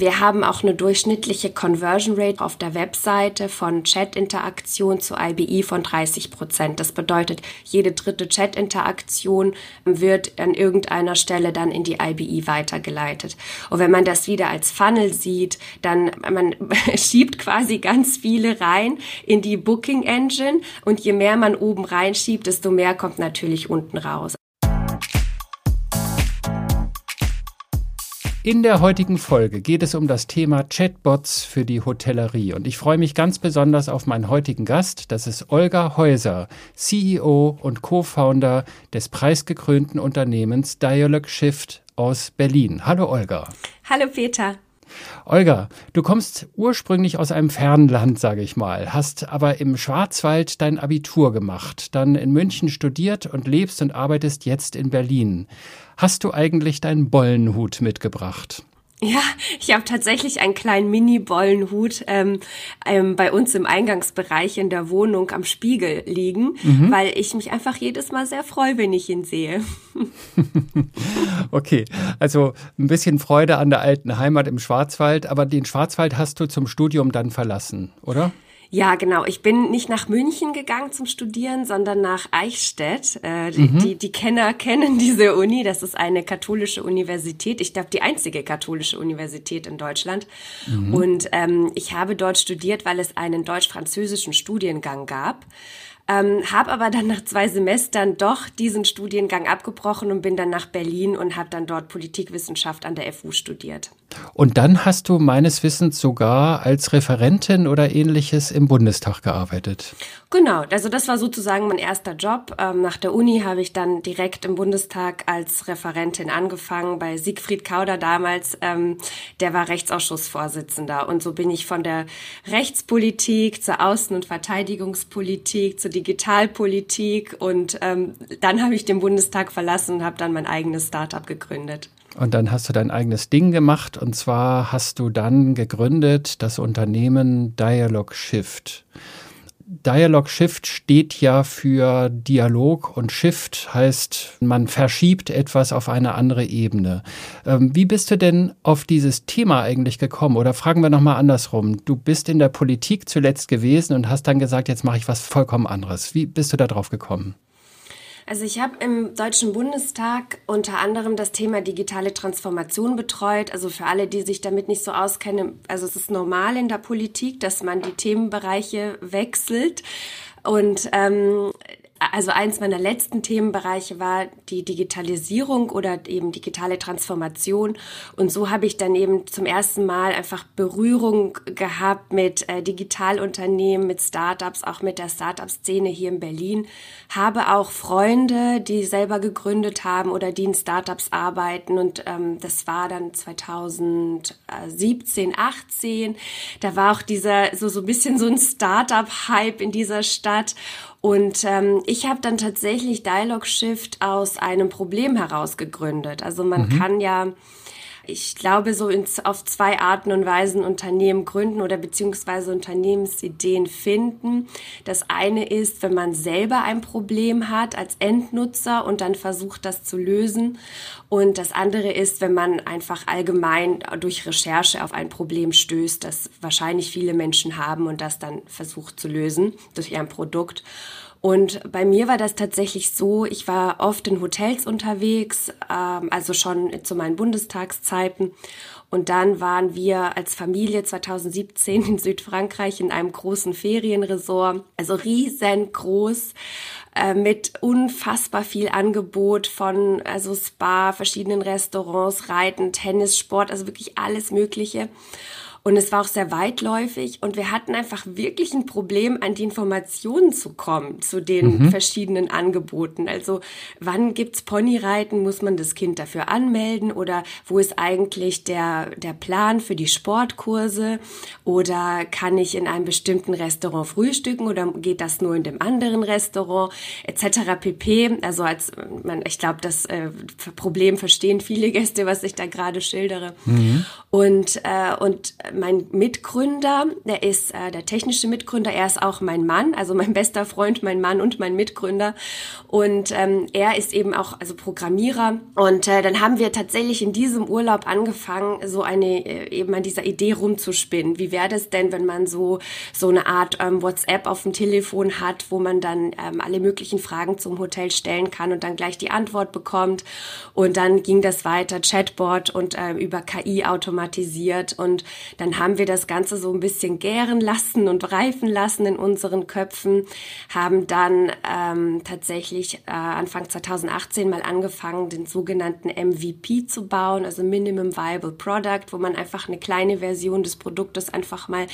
Wir haben auch eine durchschnittliche Conversion Rate auf der Webseite von Chat-Interaktion zu IBI von 30 Prozent. Das bedeutet, jede dritte Chat-Interaktion wird an irgendeiner Stelle dann in die IBI weitergeleitet. Und wenn man das wieder als Funnel sieht, dann man schiebt quasi ganz viele rein in die Booking Engine und je mehr man oben reinschiebt, desto mehr kommt natürlich unten raus. In der heutigen Folge geht es um das Thema Chatbots für die Hotellerie und ich freue mich ganz besonders auf meinen heutigen Gast. Das ist Olga Häuser, CEO und Co-Founder des preisgekrönten Unternehmens Dialog Shift aus Berlin. Hallo Olga. Hallo Peter. Olga, du kommst ursprünglich aus einem fernen Land, sage ich mal, hast aber im Schwarzwald dein Abitur gemacht, dann in München studiert und lebst und arbeitest jetzt in Berlin. Hast du eigentlich deinen Bollenhut mitgebracht? Ja, ich habe tatsächlich einen kleinen Mini-Bollenhut ähm, ähm, bei uns im Eingangsbereich in der Wohnung am Spiegel liegen, mhm. weil ich mich einfach jedes Mal sehr freue, wenn ich ihn sehe. okay, also ein bisschen Freude an der alten Heimat im Schwarzwald, aber den Schwarzwald hast du zum Studium dann verlassen, oder? Ja, genau. Ich bin nicht nach München gegangen zum Studieren, sondern nach Eichstätt. Äh, die, mhm. die, die Kenner kennen diese Uni. Das ist eine katholische Universität. Ich glaube, die einzige katholische Universität in Deutschland. Mhm. Und ähm, ich habe dort studiert, weil es einen deutsch-französischen Studiengang gab. Ähm, habe aber dann nach zwei Semestern doch diesen Studiengang abgebrochen und bin dann nach Berlin und habe dann dort Politikwissenschaft an der FU studiert. Und dann hast du meines Wissens sogar als Referentin oder ähnliches im Bundestag gearbeitet. Genau, also das war sozusagen mein erster Job. Ähm, nach der Uni habe ich dann direkt im Bundestag als Referentin angefangen bei Siegfried Kauder damals. Ähm, der war Rechtsausschussvorsitzender und so bin ich von der Rechtspolitik zur Außen- und Verteidigungspolitik zur Digitalpolitik und ähm, dann habe ich den Bundestag verlassen und habe dann mein eigenes Startup gegründet. Und dann hast du dein eigenes Ding gemacht und zwar hast du dann gegründet das Unternehmen Dialog Shift. Dialog Shift steht ja für Dialog und Shift heißt, man verschiebt etwas auf eine andere Ebene. Ähm, wie bist du denn auf dieses Thema eigentlich gekommen? Oder fragen wir nochmal andersrum. Du bist in der Politik zuletzt gewesen und hast dann gesagt, jetzt mache ich was vollkommen anderes. Wie bist du da drauf gekommen? Also ich habe im Deutschen Bundestag unter anderem das Thema digitale Transformation betreut. Also für alle, die sich damit nicht so auskennen, also es ist normal in der Politik, dass man die Themenbereiche wechselt. Und ähm, also eins meiner letzten Themenbereiche war die Digitalisierung oder eben digitale Transformation. Und so habe ich dann eben zum ersten Mal einfach Berührung gehabt mit äh, Digitalunternehmen, mit Startups, auch mit der Startup-Szene hier in Berlin. Habe auch Freunde, die selber gegründet haben oder die in Startups arbeiten. Und ähm, das war dann 2017, 18. Da war auch dieser so so ein bisschen so ein Startup-Hype in dieser Stadt. Und ähm, ich habe dann tatsächlich Dialog Shift aus einem Problem heraus gegründet. Also man mhm. kann ja ich glaube, so ins, auf zwei Arten und Weisen Unternehmen gründen oder beziehungsweise Unternehmensideen finden. Das eine ist, wenn man selber ein Problem hat als Endnutzer und dann versucht, das zu lösen. Und das andere ist, wenn man einfach allgemein durch Recherche auf ein Problem stößt, das wahrscheinlich viele Menschen haben und das dann versucht zu lösen durch ihr Produkt. Und bei mir war das tatsächlich so, ich war oft in Hotels unterwegs, ähm, also schon zu meinen Bundestagszeiten. Und dann waren wir als Familie 2017 in Südfrankreich in einem großen Ferienresort, also riesengroß äh, mit unfassbar viel Angebot von also Spa, verschiedenen Restaurants, Reiten, Tennis, Sport, also wirklich alles Mögliche. Und es war auch sehr weitläufig und wir hatten einfach wirklich ein Problem, an die Informationen zu kommen zu den mhm. verschiedenen Angeboten. Also wann gibt's Ponyreiten? Muss man das Kind dafür anmelden? Oder wo ist eigentlich der, der Plan für die Sportkurse? Oder kann ich in einem bestimmten Restaurant frühstücken oder geht das nur in dem anderen Restaurant? Etc. pp. Also als man, ich glaube, das äh, Problem verstehen viele Gäste, was ich da gerade schildere. Mhm. Und, äh, und mein Mitgründer, der ist äh, der technische Mitgründer, er ist auch mein Mann, also mein bester Freund, mein Mann und mein Mitgründer. Und ähm, er ist eben auch also Programmierer. Und äh, dann haben wir tatsächlich in diesem Urlaub angefangen, so eine äh, eben an dieser Idee rumzuspinnen. Wie wäre das denn, wenn man so so eine Art ähm, WhatsApp auf dem Telefon hat, wo man dann ähm, alle möglichen Fragen zum Hotel stellen kann und dann gleich die Antwort bekommt. Und dann ging das weiter, Chatbot und äh, über KI automatisiert. Und dann haben wir das Ganze so ein bisschen gären lassen und reifen lassen in unseren Köpfen, haben dann ähm, tatsächlich äh, Anfang 2018 mal angefangen, den sogenannten MVP zu bauen, also Minimum Viable Product, wo man einfach eine kleine Version des Produktes einfach mal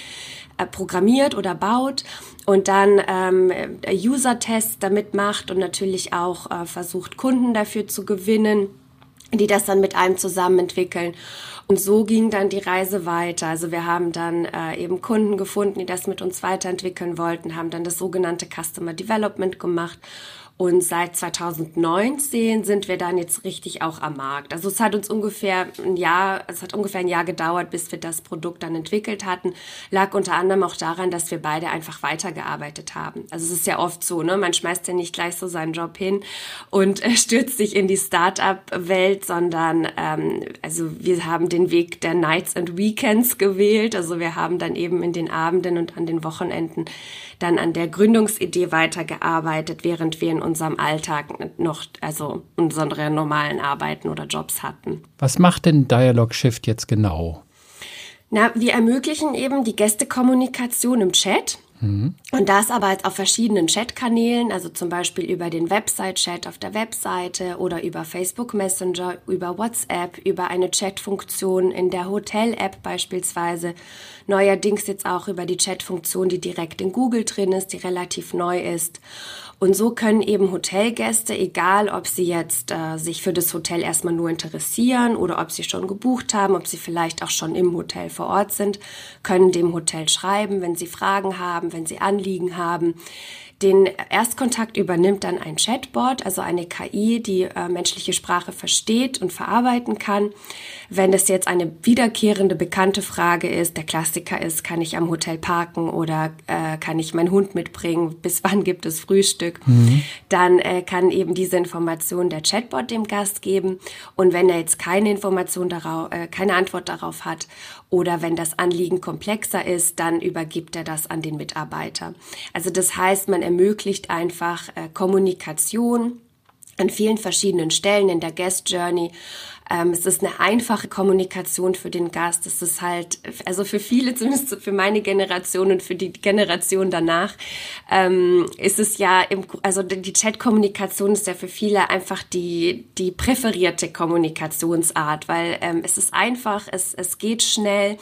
äh, programmiert oder baut und dann ähm, User-Tests damit macht und natürlich auch äh, versucht, Kunden dafür zu gewinnen die das dann mit einem zusammen entwickeln. Und so ging dann die Reise weiter. Also wir haben dann äh, eben Kunden gefunden, die das mit uns weiterentwickeln wollten, haben dann das sogenannte Customer Development gemacht und seit 2019 sind wir dann jetzt richtig auch am Markt. Also es hat uns ungefähr ein Jahr, es hat ungefähr ein Jahr gedauert, bis wir das Produkt dann entwickelt hatten. Lag unter anderem auch daran, dass wir beide einfach weitergearbeitet haben. Also es ist ja oft so, ne? Man schmeißt ja nicht gleich so seinen Job hin und äh, stürzt sich in die Start-up-Welt, sondern ähm, also wir haben den Weg der Nights and Weekends gewählt. Also wir haben dann eben in den Abenden und an den Wochenenden dann an der Gründungsidee weitergearbeitet, während wir in unserem Alltag noch, also unsere normalen Arbeiten oder Jobs hatten. Was macht denn Dialog Shift jetzt genau? Na, wir ermöglichen eben die Gästekommunikation im Chat. Mhm. Und das aber jetzt auf verschiedenen Chatkanälen, also zum Beispiel über den Website-Chat auf der Webseite oder über Facebook Messenger, über WhatsApp, über eine Chatfunktion in der Hotel-App beispielsweise. Neuerdings jetzt auch über die Chatfunktion, die direkt in Google drin ist, die relativ neu ist. Und so können eben Hotelgäste, egal ob sie jetzt äh, sich für das Hotel erstmal nur interessieren oder ob sie schon gebucht haben, ob sie vielleicht auch schon im Hotel vor Ort sind, können dem Hotel schreiben, wenn sie Fragen haben, wenn sie Anliegen haben. Den Erstkontakt übernimmt dann ein Chatbot, also eine KI, die äh, menschliche Sprache versteht und verarbeiten kann. Wenn das jetzt eine wiederkehrende, bekannte Frage ist, der Klassiker ist, kann ich am Hotel parken oder äh, kann ich meinen Hund mitbringen, bis wann gibt es Frühstück, mhm. dann äh, kann eben diese Information der Chatbot dem Gast geben. Und wenn er jetzt keine Information darauf, äh, keine Antwort darauf hat oder wenn das Anliegen komplexer ist, dann übergibt er das an den Mitarbeiter. Also das heißt, man ermöglicht einfach äh, Kommunikation an vielen verschiedenen Stellen in der Guest Journey ähm, es ist eine einfache Kommunikation für den Gast. Es ist halt, also für viele, zumindest für meine Generation und für die Generation danach, ähm, ist es ja, im, also die Chat-Kommunikation ist ja für viele einfach die, die präferierte Kommunikationsart, weil ähm, es ist einfach, es, es geht schnell,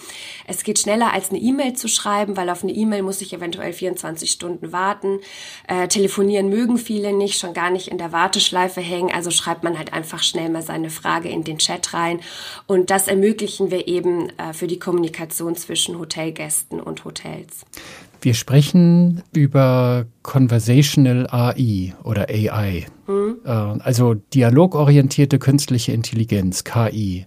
es geht schneller als eine E-Mail zu schreiben, weil auf eine E-Mail muss ich eventuell 24 Stunden warten. Äh, telefonieren mögen viele nicht, schon gar nicht in der Warteschleife hängen, also schreibt man halt einfach schnell mal seine Frage in den den Chat rein. Und das ermöglichen wir eben äh, für die Kommunikation zwischen Hotelgästen und Hotels. Wir sprechen über Conversational AI oder AI, hm. äh, also dialogorientierte künstliche Intelligenz, KI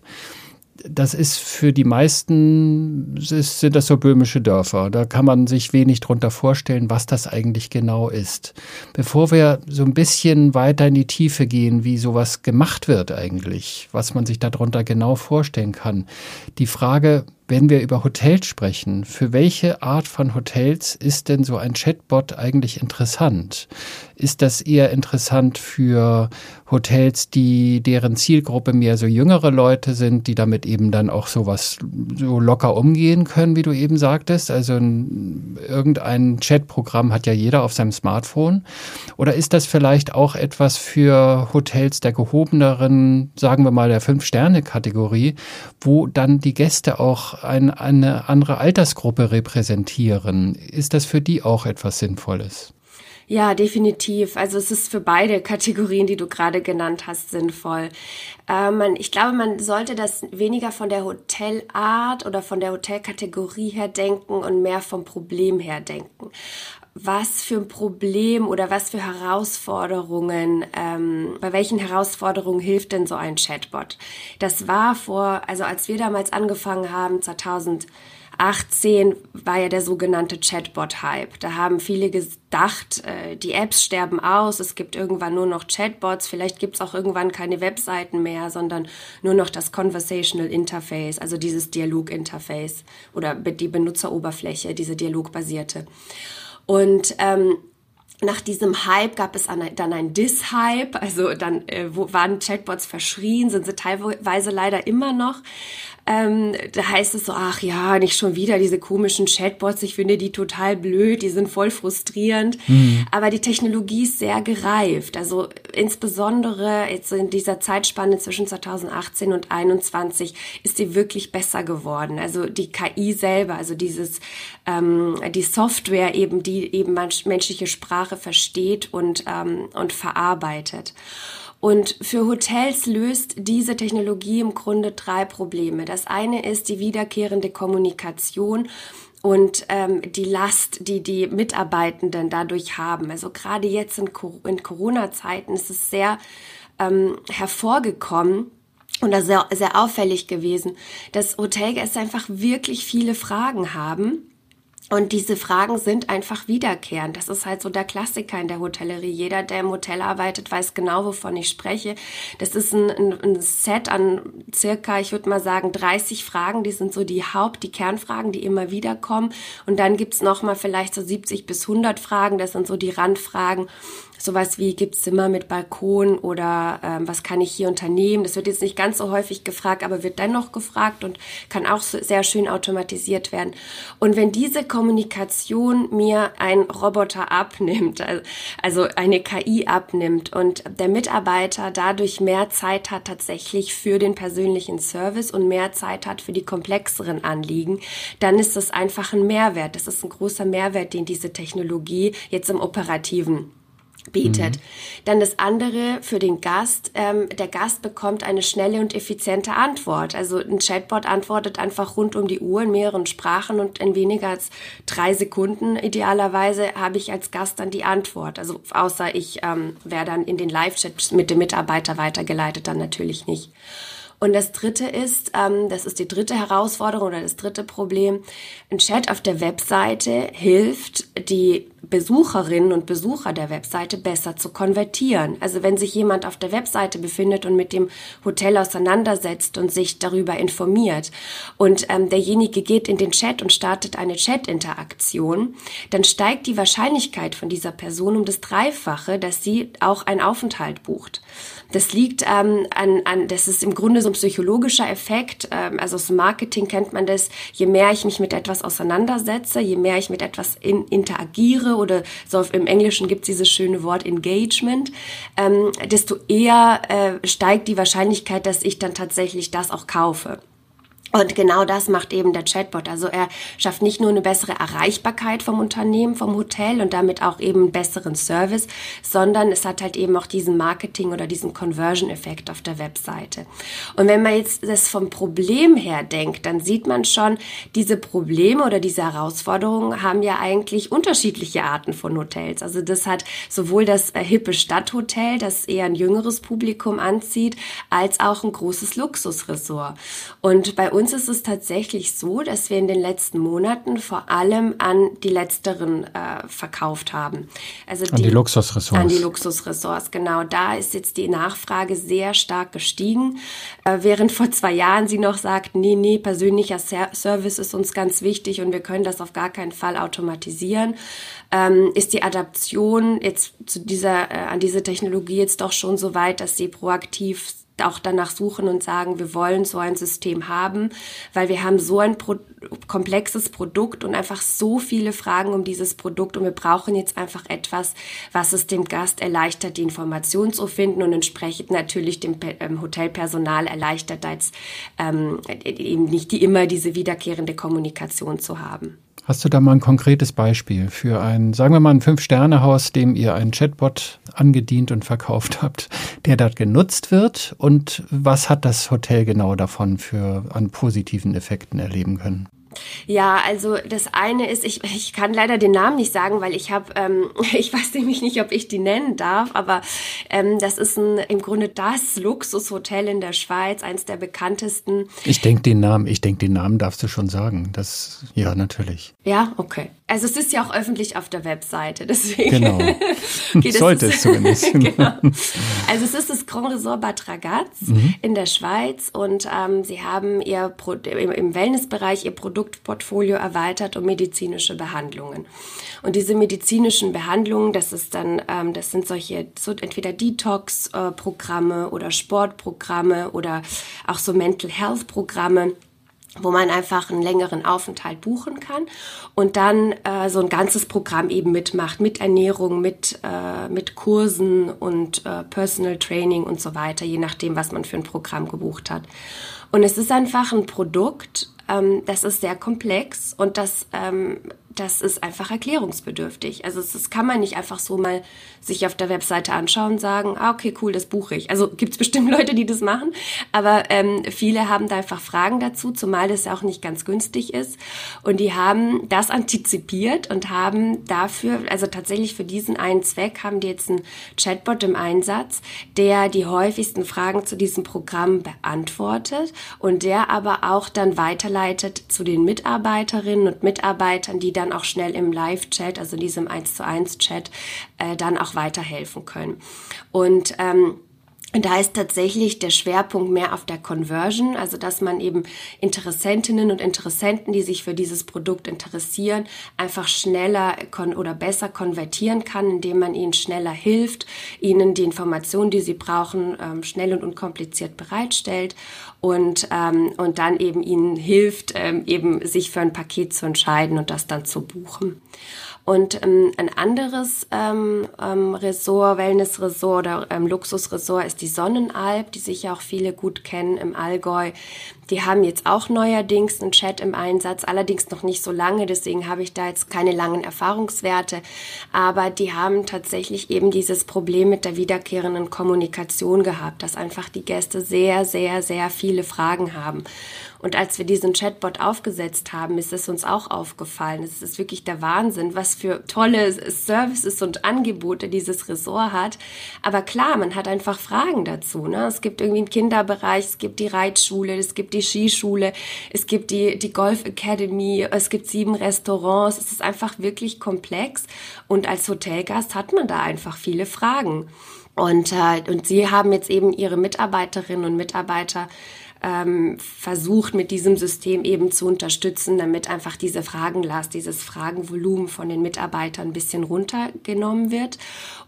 das ist für die meisten, sind das so böhmische Dörfer. Da kann man sich wenig drunter vorstellen, was das eigentlich genau ist. Bevor wir so ein bisschen weiter in die Tiefe gehen, wie sowas gemacht wird eigentlich, was man sich darunter genau vorstellen kann. Die Frage, wenn wir über Hotels sprechen, für welche Art von Hotels ist denn so ein Chatbot eigentlich interessant? Ist das eher interessant für Hotels, die deren Zielgruppe mehr so jüngere Leute sind, die damit eben dann auch sowas so locker umgehen können, wie du eben sagtest? Also ein, irgendein Chatprogramm hat ja jeder auf seinem Smartphone. Oder ist das vielleicht auch etwas für Hotels der gehobeneren, sagen wir mal der Fünf-Sterne-Kategorie, wo dann die Gäste auch ein, eine andere Altersgruppe repräsentieren. Ist das für die auch etwas Sinnvolles? Ja, definitiv. Also es ist für beide Kategorien, die du gerade genannt hast, sinnvoll. Äh, ich glaube, man sollte das weniger von der Hotelart oder von der Hotelkategorie her denken und mehr vom Problem her denken was für ein Problem oder was für Herausforderungen, ähm, bei welchen Herausforderungen hilft denn so ein Chatbot? Das war vor, also als wir damals angefangen haben, 2000 2018 war ja der sogenannte Chatbot-Hype. Da haben viele gedacht, äh, die Apps sterben aus, es gibt irgendwann nur noch Chatbots, vielleicht gibt es auch irgendwann keine Webseiten mehr, sondern nur noch das Conversational Interface, also dieses Dialog-Interface oder die Benutzeroberfläche, diese dialogbasierte. Und ähm, nach diesem Hype gab es dann ein Dis-Hype, also dann äh, wo waren Chatbots verschrien, sind sie teilweise leider immer noch ähm, da heißt es so, ach ja, nicht schon wieder diese komischen Chatbots, ich finde die total blöd, die sind voll frustrierend. Mhm. Aber die Technologie ist sehr gereift. Also insbesondere jetzt in dieser Zeitspanne zwischen 2018 und 2021 ist sie wirklich besser geworden. Also die KI selber, also dieses, ähm, die Software eben, die eben menschliche Sprache versteht und, ähm, und verarbeitet. Und für Hotels löst diese Technologie im Grunde drei Probleme. Das eine ist die wiederkehrende Kommunikation und ähm, die Last, die die Mitarbeitenden dadurch haben. Also gerade jetzt in, in Corona-Zeiten ist es sehr ähm, hervorgekommen, und das sehr, sehr auffällig gewesen, dass Hotelgäste einfach wirklich viele Fragen haben und diese Fragen sind einfach wiederkehrend. Das ist halt so der Klassiker in der Hotellerie. Jeder, der im Hotel arbeitet, weiß genau, wovon ich spreche. Das ist ein, ein, Set an circa, ich würde mal sagen, 30 Fragen. Die sind so die Haupt-, die Kernfragen, die immer wieder kommen. Und dann gibt's noch mal vielleicht so 70 bis 100 Fragen. Das sind so die Randfragen sowas wie gibt's Zimmer mit Balkon oder ähm, was kann ich hier unternehmen. Das wird jetzt nicht ganz so häufig gefragt, aber wird dennoch gefragt und kann auch so sehr schön automatisiert werden. Und wenn diese Kommunikation mir ein Roboter abnimmt, also eine KI abnimmt und der Mitarbeiter dadurch mehr Zeit hat tatsächlich für den persönlichen Service und mehr Zeit hat für die komplexeren Anliegen, dann ist das einfach ein Mehrwert. Das ist ein großer Mehrwert, den diese Technologie jetzt im operativen bietet. Mhm. Dann das andere für den Gast. Ähm, der Gast bekommt eine schnelle und effiziente Antwort. Also ein Chatbot antwortet einfach rund um die Uhr in mehreren Sprachen und in weniger als drei Sekunden idealerweise habe ich als Gast dann die Antwort. Also außer ich ähm, wäre dann in den Live-Chat mit dem Mitarbeiter weitergeleitet, dann natürlich nicht. Und das dritte ist, ähm, das ist die dritte Herausforderung oder das dritte Problem, ein Chat auf der Webseite hilft, die Besucherinnen und Besucher der Webseite besser zu konvertieren. Also wenn sich jemand auf der Webseite befindet und mit dem Hotel auseinandersetzt und sich darüber informiert und ähm, derjenige geht in den Chat und startet eine Chat-Interaktion, dann steigt die Wahrscheinlichkeit von dieser Person um das Dreifache, dass sie auch einen Aufenthalt bucht. Das liegt ähm, an, an, das ist im Grunde so ein psychologischer Effekt. Ähm, also aus Marketing kennt man das. Je mehr ich mich mit etwas auseinandersetze, je mehr ich mit etwas in, interagiere oder so im Englischen gibt es dieses schöne Wort Engagement, ähm, desto eher äh, steigt die Wahrscheinlichkeit, dass ich dann tatsächlich das auch kaufe. Und genau das macht eben der Chatbot. Also er schafft nicht nur eine bessere Erreichbarkeit vom Unternehmen, vom Hotel und damit auch eben einen besseren Service, sondern es hat halt eben auch diesen Marketing- oder diesen Conversion-Effekt auf der Webseite. Und wenn man jetzt das vom Problem her denkt, dann sieht man schon, diese Probleme oder diese Herausforderungen haben ja eigentlich unterschiedliche Arten von Hotels. Also das hat sowohl das äh, hippe Stadthotel, das eher ein jüngeres Publikum anzieht, als auch ein großes Luxusresort. Und bei uns ist es tatsächlich so, dass wir in den letzten Monaten vor allem an die letzteren äh, verkauft haben. Also an die, die Luxusressorts. An die Luxusressorts, genau. Da ist jetzt die Nachfrage sehr stark gestiegen. Äh, während vor zwei Jahren sie noch sagt, nee, nee, persönlicher Service ist uns ganz wichtig und wir können das auf gar keinen Fall automatisieren, ähm, ist die Adaption jetzt zu dieser, äh, an diese Technologie jetzt doch schon so weit, dass sie proaktiv auch danach suchen und sagen, wir wollen so ein System haben, weil wir haben so ein Pro komplexes Produkt und einfach so viele Fragen um dieses Produkt und wir brauchen jetzt einfach etwas, was es dem Gast erleichtert, die Information zu finden und entsprechend natürlich dem ähm, Hotelpersonal erleichtert, als ähm, eben nicht die, immer diese wiederkehrende Kommunikation zu haben. Hast du da mal ein konkretes Beispiel für ein, sagen wir mal, ein Fünf-Sterne-Haus, dem ihr einen Chatbot angedient und verkauft habt, der dort genutzt wird? Und was hat das Hotel genau davon für an positiven Effekten erleben können? Ja, also das eine ist, ich, ich kann leider den Namen nicht sagen, weil ich habe, ähm, ich weiß nämlich nicht, ob ich die nennen darf, aber ähm, das ist ein, im Grunde das Luxushotel in der Schweiz, eins der bekanntesten. Ich denke den Namen, ich denke den Namen darfst du schon sagen. Das, ja, natürlich. Ja, okay. Also es ist ja auch öffentlich auf der Webseite, deswegen. Genau. okay, Sollte es zumindest. genau. Also es ist das Grand Resort Bad Ragaz mhm. in der Schweiz und ähm, sie haben ihr Pro im Wellnessbereich ihr Produktportfolio erweitert um medizinische Behandlungen. Und diese medizinischen Behandlungen, das ist dann, ähm, das sind solche so entweder Detox-Programme oder Sportprogramme oder auch so Mental Health Programme wo man einfach einen längeren Aufenthalt buchen kann und dann äh, so ein ganzes Programm eben mitmacht, mit Ernährung, mit, äh, mit Kursen und äh, Personal Training und so weiter, je nachdem, was man für ein Programm gebucht hat. Und es ist einfach ein Produkt, ähm, das ist sehr komplex und das ähm, das ist einfach erklärungsbedürftig. Also das kann man nicht einfach so mal sich auf der Webseite anschauen und sagen, ah, okay, cool, das buche ich. Also gibt es bestimmt Leute, die das machen, aber ähm, viele haben da einfach Fragen dazu, zumal das ja auch nicht ganz günstig ist. Und die haben das antizipiert und haben dafür, also tatsächlich für diesen einen Zweck, haben die jetzt einen Chatbot im Einsatz, der die häufigsten Fragen zu diesem Programm beantwortet und der aber auch dann weiterleitet zu den Mitarbeiterinnen und Mitarbeitern, die dann dann auch schnell im Live-Chat, also in diesem 1 zu 1 Chat, äh, dann auch weiterhelfen können. Und ähm, da ist tatsächlich der Schwerpunkt mehr auf der Conversion, also dass man eben Interessentinnen und Interessenten, die sich für dieses Produkt interessieren, einfach schneller oder besser konvertieren kann, indem man ihnen schneller hilft, ihnen die Informationen, die sie brauchen, ähm, schnell und unkompliziert bereitstellt und, ähm, und dann eben ihnen hilft, ähm, eben sich für ein Paket zu entscheiden und das dann zu buchen. Und ähm, ein anderes ähm, ähm, Ressort, Wellnessressort oder ähm, Luxusressort ist die Sonnenalb, die sich ja auch viele gut kennen im Allgäu. Die haben jetzt auch neuerdings einen Chat im Einsatz, allerdings noch nicht so lange, deswegen habe ich da jetzt keine langen Erfahrungswerte. Aber die haben tatsächlich eben dieses Problem mit der wiederkehrenden Kommunikation gehabt, dass einfach die Gäste sehr, sehr, sehr viele Fragen haben. Und als wir diesen Chatbot aufgesetzt haben, ist es uns auch aufgefallen. Es ist wirklich der Wahnsinn, was für tolle Services und Angebote dieses Ressort hat. Aber klar, man hat einfach Fragen dazu. Ne? Es gibt irgendwie einen Kinderbereich, es gibt die Reitschule, es gibt die Skischule, es gibt die, die Golf Academy, es gibt sieben Restaurants. Es ist einfach wirklich komplex. Und als Hotelgast hat man da einfach viele Fragen. Und, äh, und sie haben jetzt eben ihre Mitarbeiterinnen und Mitarbeiter ähm, versucht, mit diesem System eben zu unterstützen, damit einfach diese Fragenlast, dieses Fragenvolumen von den Mitarbeitern ein bisschen runtergenommen wird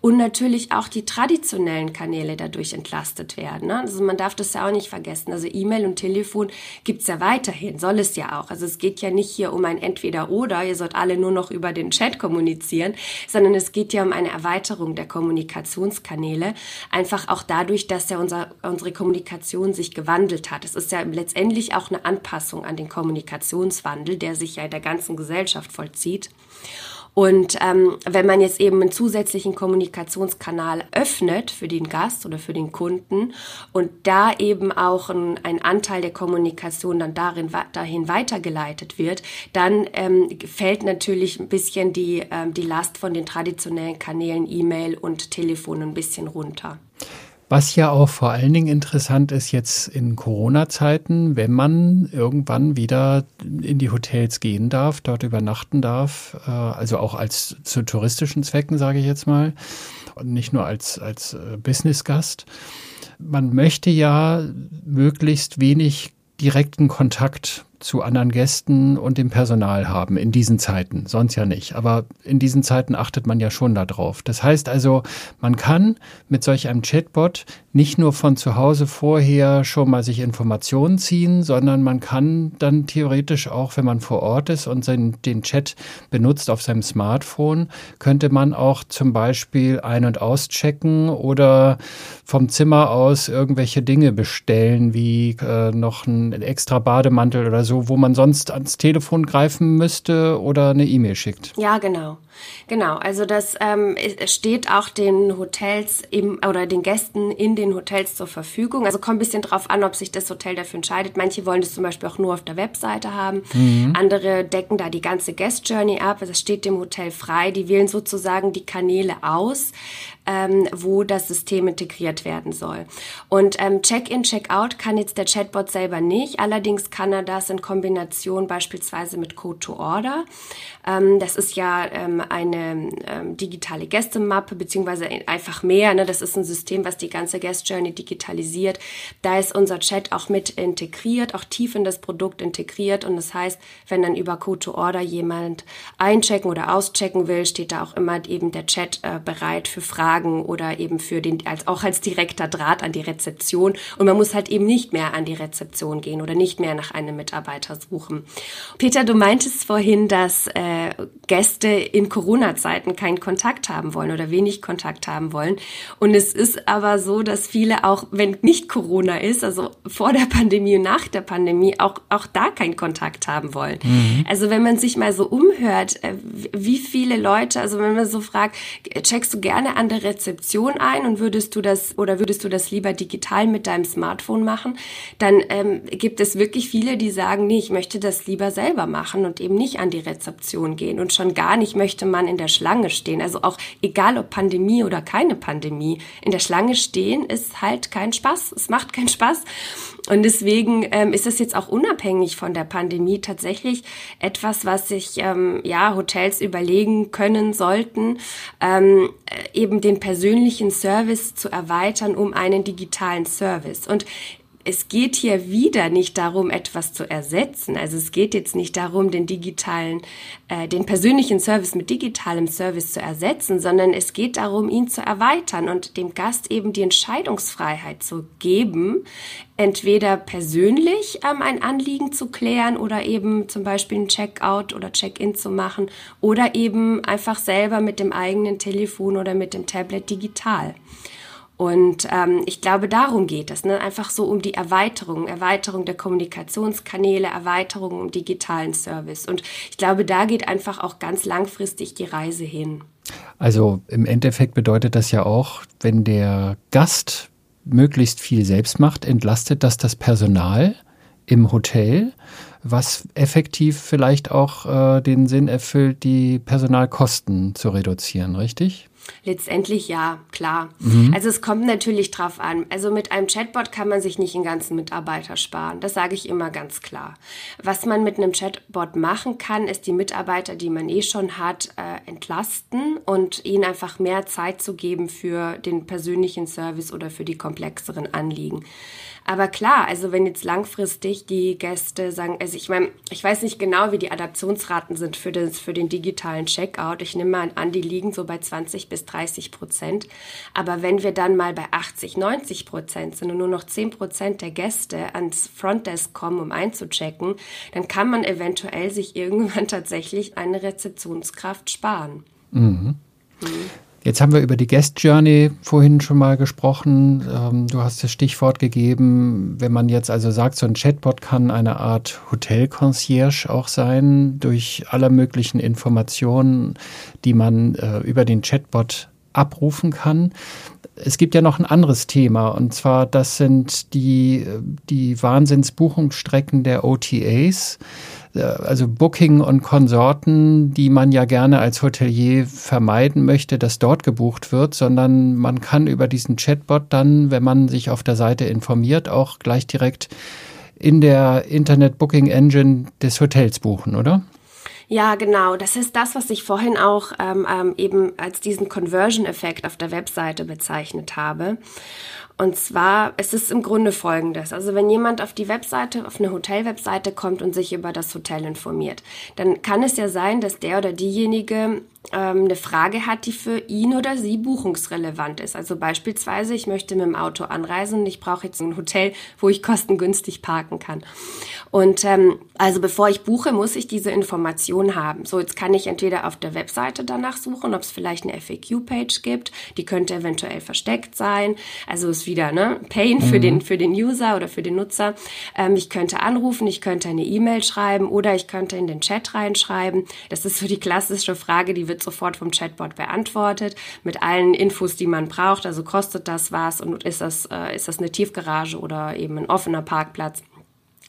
und natürlich auch die traditionellen Kanäle dadurch entlastet werden. Ne? Also man darf das ja auch nicht vergessen. Also E-Mail und Telefon gibt's ja weiterhin, soll es ja auch. Also es geht ja nicht hier um ein Entweder-Oder, ihr sollt alle nur noch über den Chat kommunizieren, sondern es geht ja um eine Erweiterung der Kommunikationskanäle, einfach auch dadurch, dass ja unser, unsere Kommunikation sich gewandelt hat hat. Es ist ja letztendlich auch eine Anpassung an den Kommunikationswandel, der sich ja in der ganzen Gesellschaft vollzieht. Und ähm, wenn man jetzt eben einen zusätzlichen Kommunikationskanal öffnet für den Gast oder für den Kunden und da eben auch ein, ein Anteil der Kommunikation dann darin, dahin weitergeleitet wird, dann ähm, fällt natürlich ein bisschen die, ähm, die Last von den traditionellen Kanälen E-Mail und Telefon ein bisschen runter. Was ja auch vor allen Dingen interessant ist jetzt in Corona-Zeiten, wenn man irgendwann wieder in die Hotels gehen darf, dort übernachten darf, äh, also auch als zu touristischen Zwecken, sage ich jetzt mal, und nicht nur als, als äh, Business-Gast. Man möchte ja möglichst wenig direkten Kontakt zu anderen Gästen und dem Personal haben in diesen Zeiten, sonst ja nicht. Aber in diesen Zeiten achtet man ja schon darauf. Das heißt also, man kann mit solch einem Chatbot nicht nur von zu Hause vorher schon mal sich Informationen ziehen, sondern man kann dann theoretisch auch, wenn man vor Ort ist und den Chat benutzt auf seinem Smartphone, könnte man auch zum Beispiel ein- und auschecken oder vom Zimmer aus irgendwelche Dinge bestellen, wie äh, noch ein extra Bademantel oder so also wo man sonst ans Telefon greifen müsste oder eine E-Mail schickt. Ja, genau. Genau, also das ähm, steht auch den Hotels im, oder den Gästen in den Hotels zur Verfügung. Also kommt ein bisschen drauf an, ob sich das Hotel dafür entscheidet. Manche wollen das zum Beispiel auch nur auf der Webseite haben. Mhm. Andere decken da die ganze Guest Journey ab. Das steht dem Hotel frei. Die wählen sozusagen die Kanäle aus ähm, wo das System integriert werden soll. Und ähm, Check-in, Check-out kann jetzt der Chatbot selber nicht. Allerdings kann er das in Kombination beispielsweise mit Code to Order. Ähm, das ist ja ähm, eine ähm, digitale Gästemappe beziehungsweise einfach mehr. Ne? Das ist ein System, was die ganze Guest Journey digitalisiert. Da ist unser Chat auch mit integriert, auch tief in das Produkt integriert. Und das heißt, wenn dann über Code to Order jemand einchecken oder auschecken will, steht da auch immer eben der Chat äh, bereit für Fragen Fragen oder eben für den, als, auch als direkter Draht an die Rezeption. Und man muss halt eben nicht mehr an die Rezeption gehen oder nicht mehr nach einem Mitarbeiter suchen. Peter, du meintest vorhin, dass äh, Gäste in Corona-Zeiten keinen Kontakt haben wollen oder wenig Kontakt haben wollen. Und es ist aber so, dass viele auch, wenn nicht Corona ist, also vor der Pandemie und nach der Pandemie, auch, auch da keinen Kontakt haben wollen. Mhm. Also wenn man sich mal so umhört, äh, wie viele Leute, also wenn man so fragt, checkst du gerne andere Rezeption ein und würdest du das oder würdest du das lieber digital mit deinem Smartphone machen, dann ähm, gibt es wirklich viele, die sagen, nee, ich möchte das lieber selber machen und eben nicht an die Rezeption gehen und schon gar nicht möchte man in der Schlange stehen. Also auch egal ob Pandemie oder keine Pandemie, in der Schlange stehen ist halt kein Spaß. Es macht keinen Spaß. Und deswegen ähm, ist es jetzt auch unabhängig von der Pandemie tatsächlich etwas, was sich ähm, ja Hotels überlegen können sollten, ähm, äh, eben den persönlichen Service zu erweitern um einen digitalen Service. Und es geht hier wieder nicht darum, etwas zu ersetzen. Also es geht jetzt nicht darum, den digitalen, äh, den persönlichen Service mit digitalem Service zu ersetzen, sondern es geht darum, ihn zu erweitern und dem Gast eben die Entscheidungsfreiheit zu geben, entweder persönlich ähm, ein Anliegen zu klären oder eben zum Beispiel ein Checkout oder Check-in zu machen oder eben einfach selber mit dem eigenen Telefon oder mit dem Tablet digital. Und ähm, ich glaube, darum geht es, ne? einfach so um die Erweiterung, Erweiterung der Kommunikationskanäle, Erweiterung im digitalen Service. Und ich glaube, da geht einfach auch ganz langfristig die Reise hin. Also im Endeffekt bedeutet das ja auch, wenn der Gast möglichst viel selbst macht, entlastet das das Personal im Hotel, was effektiv vielleicht auch äh, den Sinn erfüllt, die Personalkosten zu reduzieren, richtig? Letztendlich ja, klar. Mhm. Also es kommt natürlich drauf an. Also mit einem Chatbot kann man sich nicht einen ganzen Mitarbeiter sparen. Das sage ich immer ganz klar. Was man mit einem Chatbot machen kann, ist die Mitarbeiter, die man eh schon hat, äh, entlasten und ihnen einfach mehr Zeit zu geben für den persönlichen Service oder für die komplexeren Anliegen. Aber klar, also wenn jetzt langfristig die Gäste sagen, also ich meine, ich weiß nicht genau, wie die Adaptionsraten sind für, das, für den digitalen Checkout. Ich nehme mal an, die liegen so bei 20 bis 30 Prozent. Aber wenn wir dann mal bei 80, 90 Prozent sind und nur noch 10 Prozent der Gäste ans Frontdesk kommen, um einzuchecken, dann kann man eventuell sich irgendwann tatsächlich eine Rezeptionskraft sparen. Mhm. Mhm. Jetzt haben wir über die Guest Journey vorhin schon mal gesprochen. Ähm, du hast das Stichwort gegeben, wenn man jetzt also sagt, so ein Chatbot kann eine Art Hotel-Concierge auch sein, durch alle möglichen Informationen, die man äh, über den Chatbot abrufen kann. Es gibt ja noch ein anderes Thema und zwar das sind die, die Wahnsinnsbuchungsstrecken der OTAs. Äh, also Booking und Konsorten, die man ja gerne als Hotelier vermeiden möchte, dass dort gebucht wird, sondern man kann über diesen Chatbot dann, wenn man sich auf der Seite informiert, auch gleich direkt in der Internet Booking Engine des Hotels buchen, oder? Ja, genau. Das ist das, was ich vorhin auch ähm, ähm, eben als diesen Conversion-Effekt auf der Webseite bezeichnet habe. Und zwar, es ist im Grunde folgendes. Also wenn jemand auf die Webseite, auf eine Hotel-Webseite kommt und sich über das Hotel informiert, dann kann es ja sein, dass der oder diejenige ähm, eine Frage hat, die für ihn oder sie buchungsrelevant ist. Also beispielsweise, ich möchte mit dem Auto anreisen und ich brauche jetzt ein Hotel, wo ich kostengünstig parken kann. Und ähm, also bevor ich buche, muss ich diese Information haben. So, jetzt kann ich entweder auf der Webseite danach suchen, ob es vielleicht eine FAQ-Page gibt. Die könnte eventuell versteckt sein. Also es wieder, ne? Pain für mhm. den, für den User oder für den Nutzer. Ähm, ich könnte anrufen, ich könnte eine E-Mail schreiben oder ich könnte in den Chat reinschreiben. Das ist so die klassische Frage, die wird sofort vom Chatbot beantwortet mit allen Infos, die man braucht. Also kostet das was und ist das, äh, ist das eine Tiefgarage oder eben ein offener Parkplatz?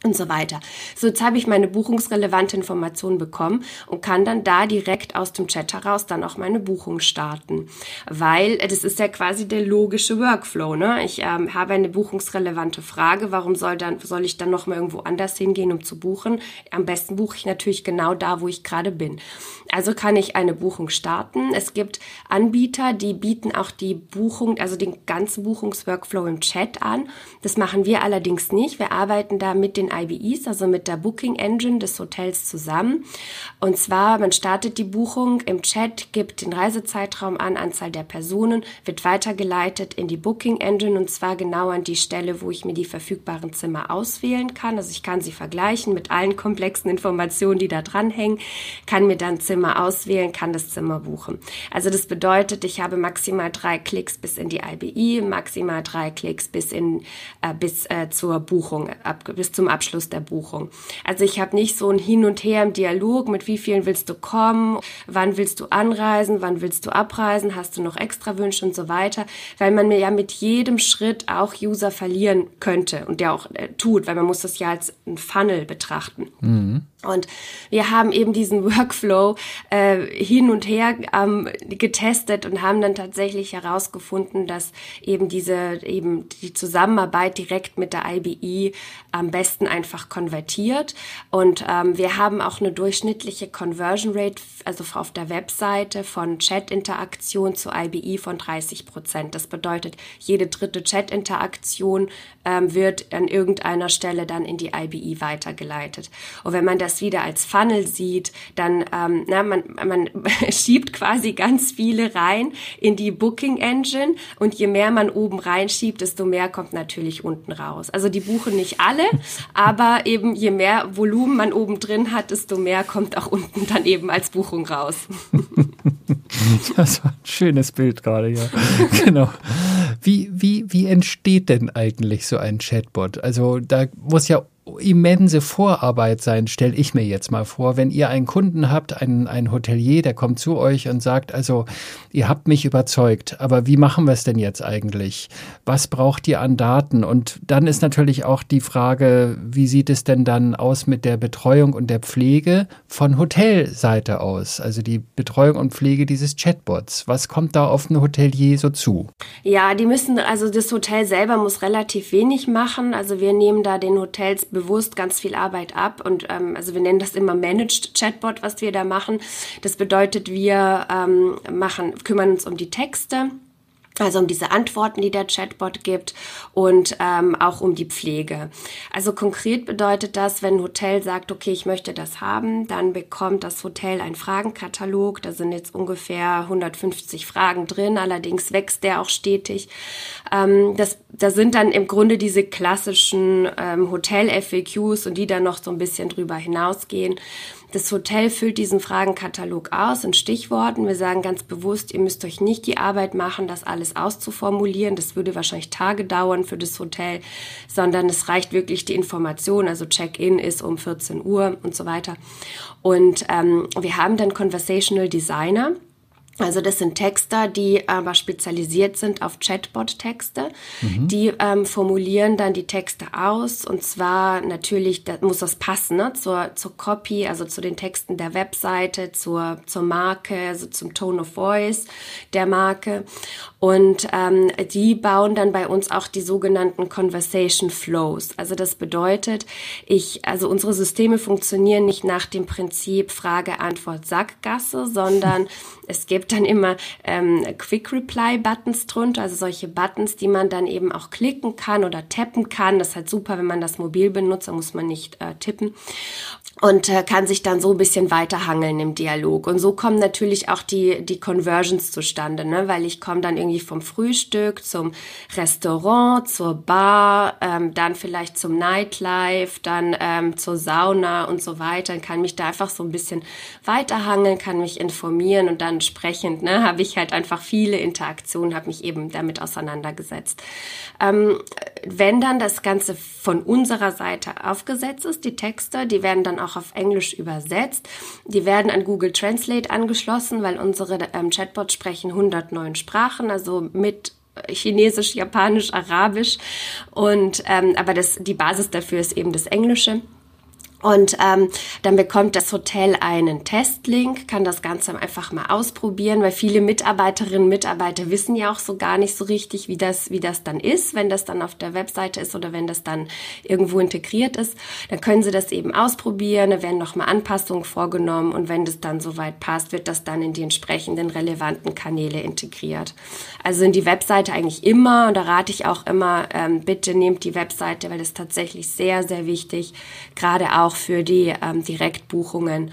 Und so weiter. So, jetzt habe ich meine buchungsrelevante Information bekommen und kann dann da direkt aus dem Chat heraus dann auch meine Buchung starten. Weil äh, das ist ja quasi der logische Workflow. Ne? Ich ähm, habe eine buchungsrelevante Frage. Warum soll, dann, soll ich dann noch mal irgendwo anders hingehen, um zu buchen? Am besten buche ich natürlich genau da, wo ich gerade bin. Also kann ich eine Buchung starten. Es gibt Anbieter, die bieten auch die Buchung, also den ganzen Buchungsworkflow im Chat an. Das machen wir allerdings nicht. Wir arbeiten da mit den IBEs, also mit der Booking Engine des Hotels zusammen. Und zwar, man startet die Buchung im Chat, gibt den Reisezeitraum an, Anzahl der Personen, wird weitergeleitet in die Booking Engine und zwar genau an die Stelle, wo ich mir die verfügbaren Zimmer auswählen kann. Also ich kann sie vergleichen mit allen komplexen Informationen, die da dranhängen, kann mir dann Zimmer auswählen, kann das Zimmer buchen. Also das bedeutet, ich habe maximal drei Klicks bis in die IBE, maximal drei Klicks bis in äh, bis äh, zur Buchung, ab, bis zum Abschluss Abschluss der Buchung. Also ich habe nicht so ein Hin und Her im Dialog, mit wie vielen willst du kommen, wann willst du anreisen, wann willst du abreisen, hast du noch extra Wünsche und so weiter, weil man mir ja mit jedem Schritt auch User verlieren könnte und der auch äh, tut, weil man muss das ja als ein Funnel betrachten. Mhm. Und wir haben eben diesen Workflow äh, hin und her ähm, getestet und haben dann tatsächlich herausgefunden, dass eben diese eben die Zusammenarbeit direkt mit der IBE am besten einfach konvertiert. Und ähm, wir haben auch eine durchschnittliche Conversion Rate, also auf der Webseite von Chat-Interaktion zu IBE von 30 Prozent. Das bedeutet, jede dritte Chat-Interaktion ähm, wird an irgendeiner Stelle dann in die IBE weitergeleitet. Und wenn man das das wieder als Funnel sieht, dann ähm, na, man, man schiebt quasi ganz viele rein in die Booking Engine und je mehr man oben reinschiebt, desto mehr kommt natürlich unten raus. Also die buchen nicht alle, aber eben je mehr Volumen man oben drin hat, desto mehr kommt auch unten dann eben als Buchung raus. Das war ein schönes Bild gerade, ja. Genau. Wie, wie, wie entsteht denn eigentlich so ein Chatbot? Also da muss ja immense Vorarbeit sein, stelle ich mir jetzt mal vor. Wenn ihr einen Kunden habt, einen, einen Hotelier, der kommt zu euch und sagt, also ihr habt mich überzeugt, aber wie machen wir es denn jetzt eigentlich? Was braucht ihr an Daten? Und dann ist natürlich auch die Frage, wie sieht es denn dann aus mit der Betreuung und der Pflege von Hotelseite aus? Also die Betreuung und Pflege dieses Chatbots. Was kommt da auf ein Hotelier so zu? Ja, die müssen, also das Hotel selber muss relativ wenig machen. Also wir nehmen da den Hotels bewusst ganz viel Arbeit ab und ähm, also wir nennen das immer Managed Chatbot, was wir da machen. Das bedeutet, wir ähm, machen, kümmern uns um die Texte also um diese Antworten, die der Chatbot gibt und ähm, auch um die Pflege. Also konkret bedeutet das, wenn ein Hotel sagt, okay, ich möchte das haben, dann bekommt das Hotel einen Fragenkatalog. Da sind jetzt ungefähr 150 Fragen drin, allerdings wächst der auch stetig. Ähm, das, da sind dann im Grunde diese klassischen ähm, Hotel-FAQs und die dann noch so ein bisschen drüber hinausgehen. Das Hotel füllt diesen Fragenkatalog aus in Stichworten. Wir sagen ganz bewusst, ihr müsst euch nicht die Arbeit machen, das alles auszuformulieren. Das würde wahrscheinlich Tage dauern für das Hotel, sondern es reicht wirklich die Information. Also Check-in ist um 14 Uhr und so weiter. Und ähm, wir haben dann Conversational Designer also das sind Texter, die aber spezialisiert sind auf Chatbot-Texte. Mhm. Die ähm, formulieren dann die Texte aus und zwar natürlich da muss das passen ne? zur, zur Copy, also zu den Texten der Webseite, zur, zur Marke, also zum Tone of Voice der Marke. Und ähm, die bauen dann bei uns auch die sogenannten Conversation Flows. Also das bedeutet, ich, also unsere Systeme funktionieren nicht nach dem Prinzip Frage, Antwort, Sackgasse, sondern es gibt dann immer ähm, Quick Reply Buttons drunter, also solche Buttons, die man dann eben auch klicken kann oder tappen kann. Das ist halt super, wenn man das mobil benutzt, da muss man nicht äh, tippen. Und äh, kann sich dann so ein bisschen weiterhangeln im Dialog. Und so kommen natürlich auch die, die Conversions zustande, ne? weil ich komme dann irgendwie vom Frühstück zum Restaurant, zur Bar, ähm, dann vielleicht zum Nightlife, dann ähm, zur Sauna und so weiter. Dann kann mich da einfach so ein bisschen weiterhangeln, kann mich informieren und dann entsprechend ne, habe ich halt einfach viele Interaktionen, habe mich eben damit auseinandergesetzt. Ähm, wenn dann das Ganze von unserer Seite aufgesetzt ist, die Texte, die werden dann auch auf Englisch übersetzt. Die werden an Google Translate angeschlossen, weil unsere ähm, Chatbots sprechen 109 Sprachen, also mit Chinesisch, Japanisch, Arabisch. Und ähm, aber das, die Basis dafür ist eben das Englische. Und ähm, dann bekommt das Hotel einen Testlink, kann das Ganze einfach mal ausprobieren, weil viele Mitarbeiterinnen und Mitarbeiter wissen ja auch so gar nicht so richtig, wie das, wie das dann ist, wenn das dann auf der Webseite ist oder wenn das dann irgendwo integriert ist. Dann können sie das eben ausprobieren, da werden nochmal Anpassungen vorgenommen und wenn das dann soweit passt, wird das dann in die entsprechenden relevanten Kanäle integriert. Also in die Webseite eigentlich immer, und da rate ich auch immer, ähm, bitte nehmt die Webseite, weil das tatsächlich sehr, sehr wichtig, gerade auch auch für die ähm, Direktbuchungen.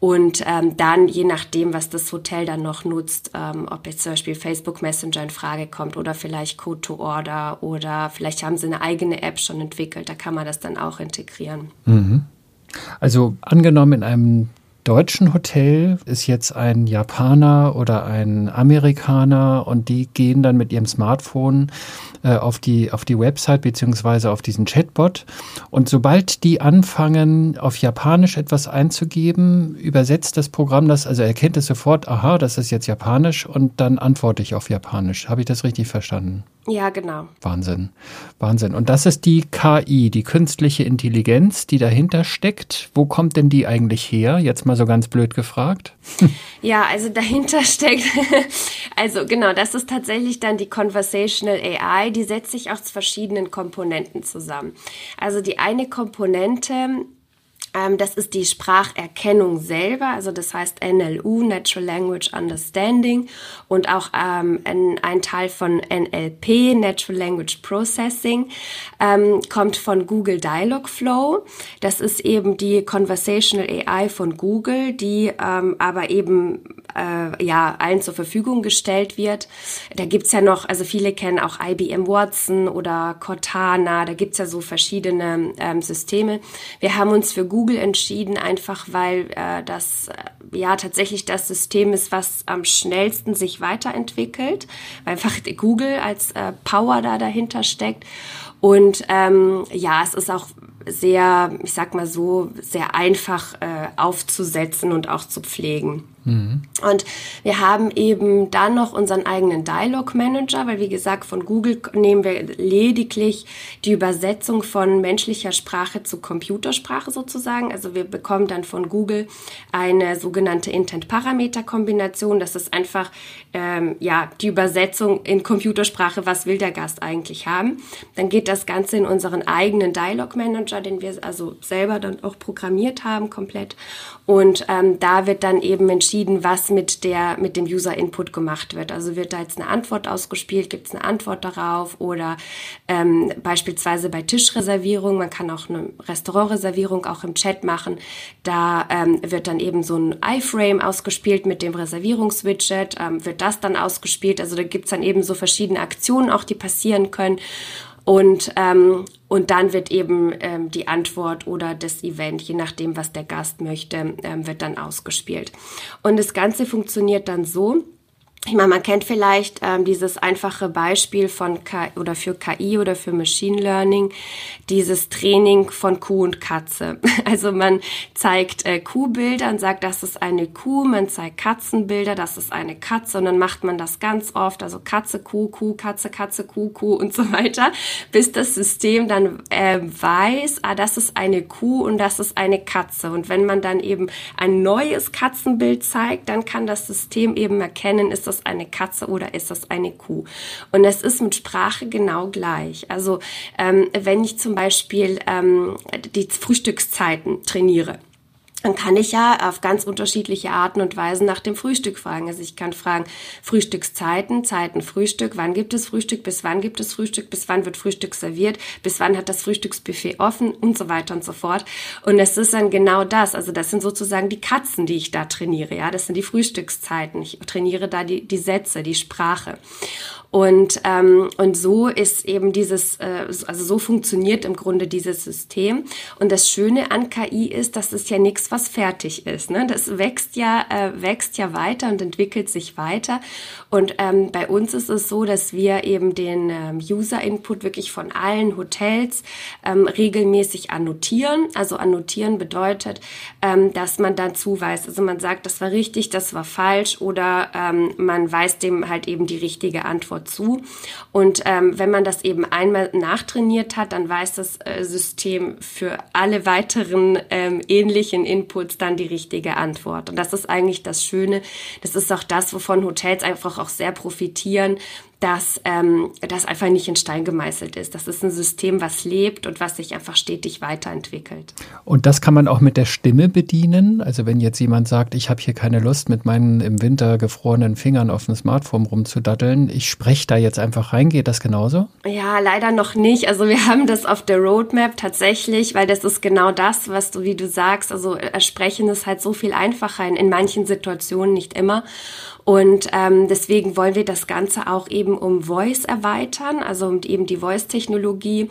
Und ähm, dann, je nachdem, was das Hotel dann noch nutzt, ähm, ob jetzt zum Beispiel Facebook Messenger in Frage kommt oder vielleicht Code to Order oder vielleicht haben sie eine eigene App schon entwickelt, da kann man das dann auch integrieren. Mhm. Also angenommen, in einem deutschen Hotel ist jetzt ein Japaner oder ein Amerikaner und die gehen dann mit ihrem Smartphone äh, auf, die, auf die Website beziehungsweise auf diesen Chatbot. Und sobald die anfangen, auf Japanisch etwas einzugeben, übersetzt das Programm das, also erkennt es sofort, aha, das ist jetzt Japanisch und dann antworte ich auf Japanisch. Habe ich das richtig verstanden? Ja, genau. Wahnsinn. Wahnsinn. Und das ist die KI, die künstliche Intelligenz, die dahinter steckt. Wo kommt denn die eigentlich her? Jetzt mal so ganz blöd gefragt. Ja, also dahinter steckt, also genau, das ist tatsächlich dann die Conversational AI, die setzt sich aus verschiedenen Komponenten zusammen. Also die eine Komponente das ist die Spracherkennung selber, also das heißt NLU, Natural Language Understanding, und auch ähm, ein, ein, Teil von NLP, Natural Language Processing, ähm, kommt von Google Dialogflow. Das ist eben die Conversational AI von Google, die ähm, aber eben äh, ja allen zur Verfügung gestellt wird. Da gibt's ja noch, also viele kennen auch IBM Watson oder Cortana, da gibt's ja so verschiedene ähm, Systeme. Wir haben uns für Google entschieden, einfach weil äh, das äh, ja tatsächlich das System ist, was am schnellsten sich weiterentwickelt, weil einfach Google als äh, Power da dahinter steckt. Und ähm, ja, es ist auch sehr, ich sag mal so, sehr einfach äh, aufzusetzen und auch zu pflegen. Mhm. Und wir haben eben dann noch unseren eigenen Dialog Manager, weil wie gesagt, von Google nehmen wir lediglich die Übersetzung von menschlicher Sprache zu Computersprache sozusagen. Also wir bekommen dann von Google eine sogenannte Intent-Parameter-Kombination. Das ist einfach ähm, ja die Übersetzung in Computersprache, was will der Gast eigentlich haben. Dann geht das Ganze in unseren eigenen Dialog Manager, den wir also selber dann auch programmiert haben komplett. Und ähm, da wird dann eben entschieden, was mit der mit dem User Input gemacht wird. Also wird da jetzt eine Antwort ausgespielt, gibt es eine Antwort darauf oder ähm, beispielsweise bei Tischreservierung, man kann auch eine Restaurantreservierung auch im Chat machen. Da ähm, wird dann eben so ein iFrame ausgespielt mit dem Reservierungswidget, ähm, wird das dann ausgespielt. Also da gibt's dann eben so verschiedene Aktionen auch, die passieren können. Und, ähm, und dann wird eben ähm, die Antwort oder das Event, je nachdem, was der Gast möchte, ähm, wird dann ausgespielt. Und das Ganze funktioniert dann so, ich meine, man kennt vielleicht ähm, dieses einfache Beispiel von KI oder für KI oder für Machine Learning, dieses Training von Kuh und Katze. Also man zeigt äh, Kuhbilder und sagt, das ist eine Kuh, man zeigt Katzenbilder, das ist eine Katze und dann macht man das ganz oft, also Katze, Kuh, Kuh, Katze, Katze, Kuh, Kuh und so weiter, bis das System dann äh, weiß, ah, das ist eine Kuh und das ist eine Katze. Und wenn man dann eben ein neues Katzenbild zeigt, dann kann das System eben erkennen, ist das das eine Katze oder ist das eine Kuh? Und es ist mit Sprache genau gleich. Also ähm, wenn ich zum Beispiel ähm, die Frühstückszeiten trainiere, dann kann ich ja auf ganz unterschiedliche Arten und Weisen nach dem Frühstück fragen. Also ich kann fragen, Frühstückszeiten, Zeiten Frühstück, wann gibt es Frühstück, bis wann gibt es Frühstück, bis wann wird Frühstück serviert, bis wann hat das Frühstücksbuffet offen und so weiter und so fort. Und es ist dann genau das. Also das sind sozusagen die Katzen, die ich da trainiere. Ja, das sind die Frühstückszeiten. Ich trainiere da die, die Sätze, die Sprache. Und, ähm, und so ist eben dieses, äh, also so funktioniert im Grunde dieses System. Und das Schöne an KI ist, dass es ja nichts, was fertig ist. Ne? Das wächst ja, äh, wächst ja weiter und entwickelt sich weiter. Und ähm, bei uns ist es so, dass wir eben den ähm, User-Input wirklich von allen Hotels ähm, regelmäßig annotieren. Also annotieren bedeutet, ähm, dass man dann zuweist. Also man sagt, das war richtig, das war falsch oder ähm, man weist dem halt eben die richtige Antwort zu. Und ähm, wenn man das eben einmal nachtrainiert hat, dann weiß das äh, System für alle weiteren ähm, ähnlichen Inputs dann die richtige Antwort. Und das ist eigentlich das Schöne. Das ist auch das, wovon Hotels einfach auch sehr profitieren, dass ähm, das einfach nicht in Stein gemeißelt ist. Das ist ein System, was lebt und was sich einfach stetig weiterentwickelt. Und das kann man auch mit der Stimme bedienen. Also wenn jetzt jemand sagt, ich habe hier keine Lust, mit meinen im Winter gefrorenen Fingern auf dem Smartphone rumzudatteln, ich spreche da jetzt einfach rein, geht das genauso? Ja, leider noch nicht. Also wir haben das auf der Roadmap tatsächlich, weil das ist genau das, was du, wie du sagst, also äh, Sprechen ist halt so viel einfacher in, in manchen Situationen, nicht immer. Und ähm, deswegen wollen wir das Ganze auch eben um Voice erweitern, also um eben die Voice-Technologie.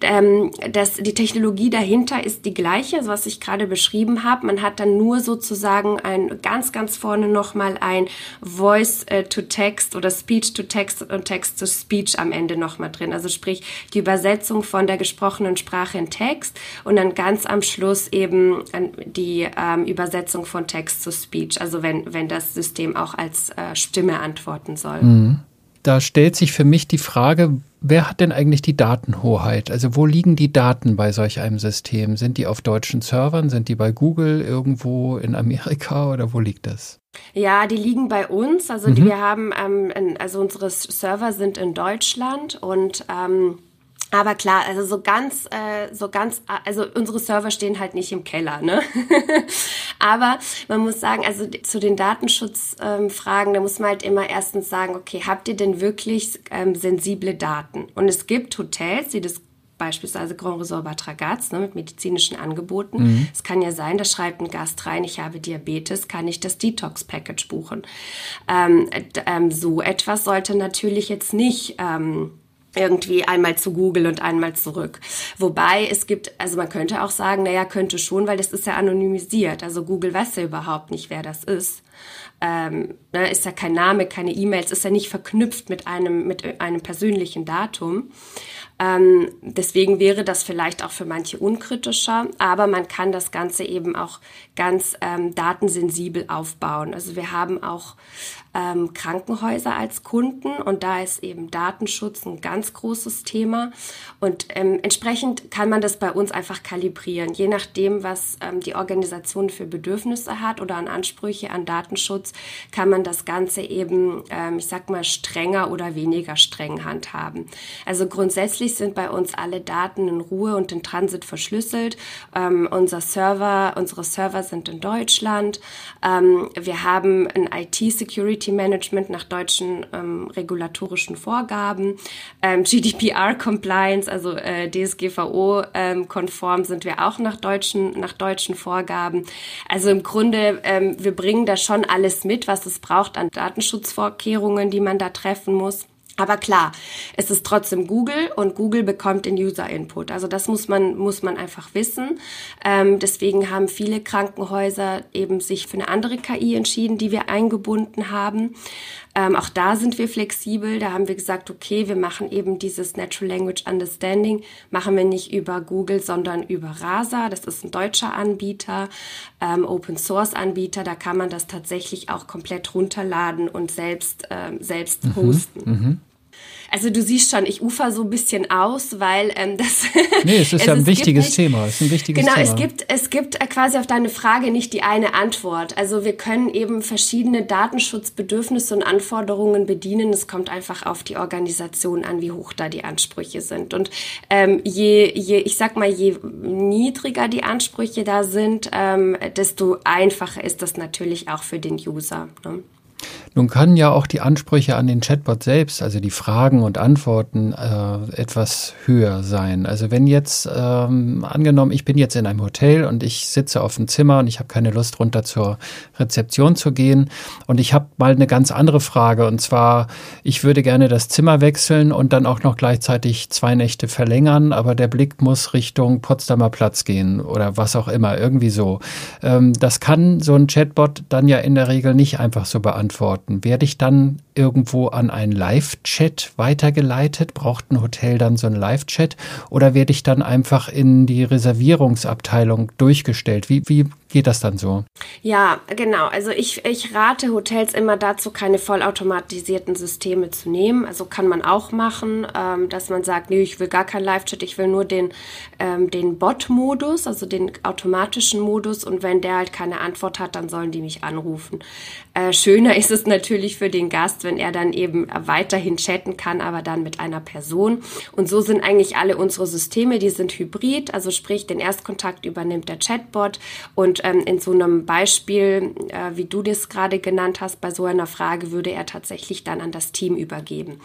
Ähm, das, die Technologie dahinter ist die gleiche, was ich gerade beschrieben habe. Man hat dann nur sozusagen ein ganz, ganz vorne nochmal ein Voice-to-Text oder Speech-to-Text und Text-to-Speech am Ende nochmal drin. Also sprich die Übersetzung von der gesprochenen Sprache in Text und dann ganz am Schluss eben die ähm, Übersetzung von Text zu Speech. Also wenn, wenn das System auch als als äh, Stimme antworten soll. Mhm. Da stellt sich für mich die Frage, wer hat denn eigentlich die Datenhoheit? Also wo liegen die Daten bei solch einem System? Sind die auf deutschen Servern? Sind die bei Google irgendwo in Amerika oder wo liegt das? Ja, die liegen bei uns. Also mhm. wir haben, ähm, also unsere Server sind in Deutschland und ähm, aber klar, also so ganz, äh, so ganz, also unsere Server stehen halt nicht im Keller, ne? Aber man muss sagen, also zu den Datenschutzfragen, ähm, da muss man halt immer erstens sagen, okay, habt ihr denn wirklich ähm, sensible Daten? Und es gibt Hotels, die das beispielsweise Grand Resort Bad Ragaz ne, mit medizinischen Angeboten. Mhm. Es kann ja sein, da schreibt ein Gast rein, ich habe Diabetes, kann ich das Detox-Package buchen. Ähm, ähm, so etwas sollte natürlich jetzt nicht ähm, irgendwie einmal zu Google und einmal zurück. Wobei es gibt, also man könnte auch sagen, naja, könnte schon, weil das ist ja anonymisiert. Also Google weiß ja überhaupt nicht, wer das ist. Ähm, ne, ist ja kein Name, keine E-Mails, ist ja nicht verknüpft mit einem, mit einem persönlichen Datum. Ähm, deswegen wäre das vielleicht auch für manche unkritischer, aber man kann das Ganze eben auch ganz ähm, datensensibel aufbauen. Also wir haben auch ähm, Krankenhäuser als Kunden und da ist eben Datenschutz ein ganz großes Thema und ähm, entsprechend kann man das bei uns einfach kalibrieren, je nachdem, was ähm, die Organisation für Bedürfnisse hat oder an Ansprüche an Datenschutz, kann man das Ganze eben, ähm, ich sag mal, strenger oder weniger streng handhaben. Also grundsätzlich sind bei uns alle Daten in Ruhe und in Transit verschlüsselt. Ähm, unser Server, unsere Server sind in Deutschland. Ähm, wir haben ein IT-Security Security Management nach deutschen ähm, regulatorischen Vorgaben. Ähm, GDPR-Compliance, also äh, DSGVO-konform ähm, sind wir auch nach deutschen, nach deutschen Vorgaben. Also im Grunde, ähm, wir bringen da schon alles mit, was es braucht an Datenschutzvorkehrungen, die man da treffen muss. Aber klar, es ist trotzdem Google und Google bekommt den User-Input. Also das muss man, muss man einfach wissen. Ähm, deswegen haben viele Krankenhäuser eben sich für eine andere KI entschieden, die wir eingebunden haben. Ähm, auch da sind wir flexibel. Da haben wir gesagt, okay, wir machen eben dieses Natural Language Understanding, machen wir nicht über Google, sondern über Rasa. Das ist ein deutscher Anbieter, ähm, Open Source Anbieter. Da kann man das tatsächlich auch komplett runterladen und selbst, ähm, selbst mhm, hosten. Mhm, Also du siehst schon, ich ufer so ein bisschen aus, weil ähm, das. Nee, es ist ja ein wichtiges nicht, Thema. Es ist ein wichtiges genau, Thema. es gibt, es gibt quasi auf deine Frage nicht die eine Antwort. Also wir können eben verschiedene Datenschutzbedürfnisse und Anforderungen bedienen. Es kommt einfach auf die Organisation an, wie hoch da die Ansprüche sind. Und ähm, je, je, ich sag mal, je niedriger die Ansprüche da sind, ähm, desto einfacher ist das natürlich auch für den User. Ne? Nun können ja auch die Ansprüche an den Chatbot selbst, also die Fragen und Antworten, äh, etwas höher sein. Also wenn jetzt ähm, angenommen, ich bin jetzt in einem Hotel und ich sitze auf dem Zimmer und ich habe keine Lust runter zur Rezeption zu gehen und ich habe mal eine ganz andere Frage und zwar, ich würde gerne das Zimmer wechseln und dann auch noch gleichzeitig zwei Nächte verlängern, aber der Blick muss Richtung Potsdamer Platz gehen oder was auch immer, irgendwie so. Ähm, das kann so ein Chatbot dann ja in der Regel nicht einfach so beantworten antworten. Werde ich dann irgendwo an einen Live-Chat weitergeleitet? Braucht ein Hotel dann so einen Live-Chat? Oder werde ich dann einfach in die Reservierungsabteilung durchgestellt? Wie, wie geht das dann so? Ja, genau. Also ich, ich rate Hotels immer dazu, keine vollautomatisierten Systeme zu nehmen. Also kann man auch machen, ähm, dass man sagt, nee, ich will gar keinen Live-Chat, ich will nur den, ähm, den Bot-Modus, also den automatischen Modus. Und wenn der halt keine Antwort hat, dann sollen die mich anrufen. Äh, schöner ist es natürlich für den Gast, wenn er dann eben weiterhin chatten kann, aber dann mit einer Person. Und so sind eigentlich alle unsere Systeme, die sind hybrid, also sprich, den Erstkontakt übernimmt der Chatbot und ähm, in so einem Beispiel, äh, wie du das gerade genannt hast, bei so einer Frage würde er tatsächlich dann an das Team übergeben.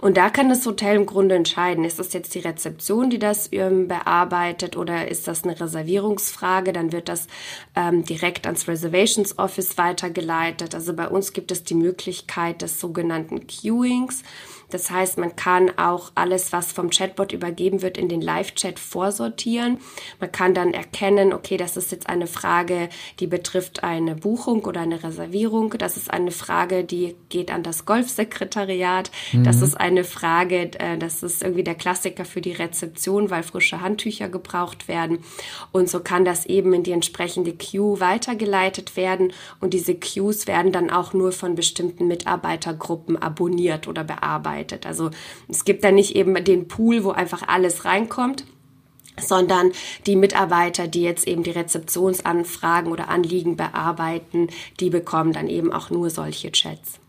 Und da kann das Hotel im Grunde entscheiden, ist das jetzt die Rezeption, die das ähm, bearbeitet oder ist das eine Reservierungsfrage, dann wird das ähm, direkt ans Reservations Office weitergeleitet. Also bei uns gibt es die Möglichkeit des sogenannten Queuings. Das heißt, man kann auch alles, was vom Chatbot übergeben wird, in den Live-Chat vorsortieren. Man kann dann erkennen, okay, das ist jetzt eine Frage, die betrifft eine Buchung oder eine Reservierung. Das ist eine Frage, die geht an das Golfsekretariat. Mhm. Das ist eine Frage, äh, das ist irgendwie der Klassiker für die Rezeption, weil frische Handtücher gebraucht werden. Und so kann das eben in die entsprechende Queue weitergeleitet werden. Und diese Queues werden dann auch nur von bestimmten Mitarbeitergruppen abonniert oder bearbeitet arbeitet. Also es gibt da nicht eben den Pool, wo einfach alles reinkommt, sondern die Mitarbeiter, die jetzt eben die Rezeptionsanfragen oder Anliegen bearbeiten, die bekommen dann eben auch nur solche Chats.